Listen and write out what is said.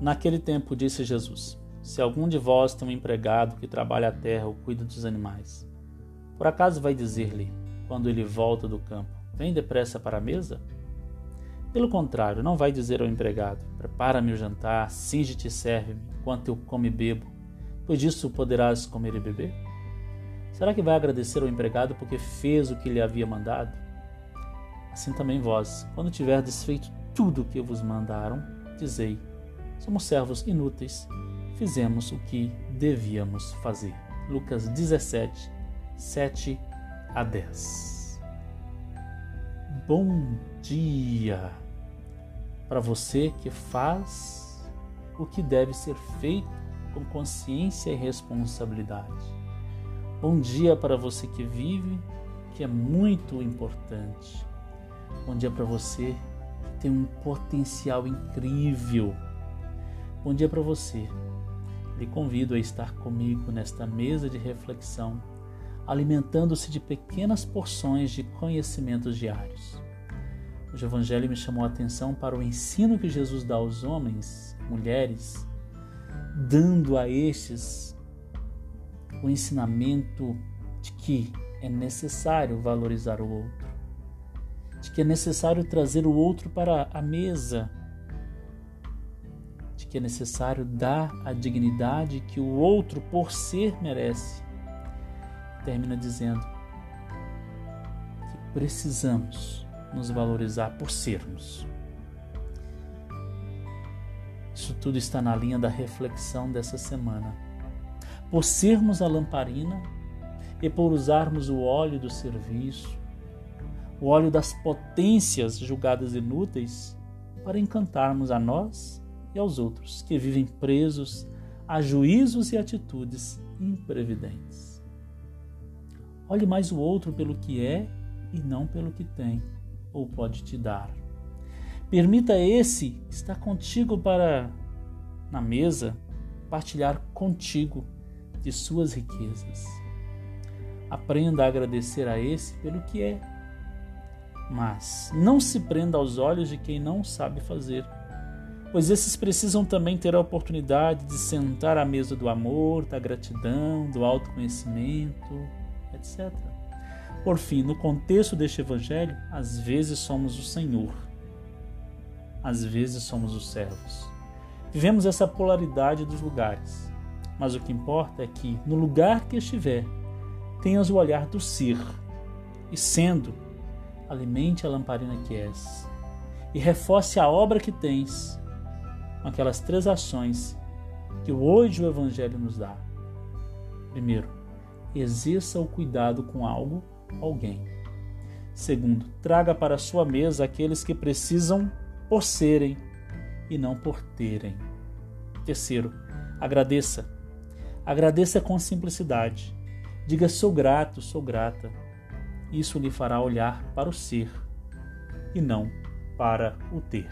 Naquele tempo disse Jesus: Se algum de vós tem um empregado que trabalha a terra ou cuida dos animais, por acaso vai dizer-lhe, quando ele volta do campo, vem depressa para a mesa? Pelo contrário, não vai dizer ao empregado: Prepara-me o jantar, singe-te e serve-me, enquanto eu como e bebo, pois disso poderás comer e beber? Será que vai agradecer ao empregado porque fez o que lhe havia mandado? Assim também vós, quando tiverdes feito tudo o que vos mandaram, dizei: Somos servos inúteis, fizemos o que devíamos fazer. Lucas 17, 7 a 10. Bom dia para você que faz o que deve ser feito com consciência e responsabilidade. Bom dia para você que vive, que é muito importante. Bom dia para você tem um potencial incrível Bom dia para você. Lhe convido a estar comigo nesta mesa de reflexão, alimentando-se de pequenas porções de conhecimentos diários. Hoje o Evangelho me chamou a atenção para o ensino que Jesus dá aos homens, mulheres, dando a estes o ensinamento de que é necessário valorizar o outro, de que é necessário trazer o outro para a mesa que é necessário dar a dignidade que o outro por ser merece. Termina dizendo que precisamos nos valorizar por sermos. Isso tudo está na linha da reflexão dessa semana. Por sermos a lamparina e por usarmos o óleo do serviço, o óleo das potências julgadas inúteis, para encantarmos a nós e aos outros que vivem presos a juízos e atitudes imprevidentes. Olhe mais o outro pelo que é e não pelo que tem ou pode te dar. Permita esse estar contigo para, na mesa, partilhar contigo de suas riquezas. Aprenda a agradecer a esse pelo que é, mas não se prenda aos olhos de quem não sabe fazer pois esses precisam também ter a oportunidade de sentar à mesa do amor, da gratidão, do autoconhecimento, etc. Por fim, no contexto deste evangelho, às vezes somos o Senhor, às vezes somos os servos. Vivemos essa polaridade dos lugares, mas o que importa é que, no lugar que estiver, tenhas o olhar do ser, e sendo, alimente a lamparina que és, e reforce a obra que tens, com aquelas três ações que hoje o Evangelho nos dá. Primeiro, exerça o cuidado com algo, alguém. Segundo, traga para a sua mesa aqueles que precisam por serem e não por terem. Terceiro, agradeça. Agradeça com simplicidade. Diga sou grato, sou grata. Isso lhe fará olhar para o ser e não para o ter.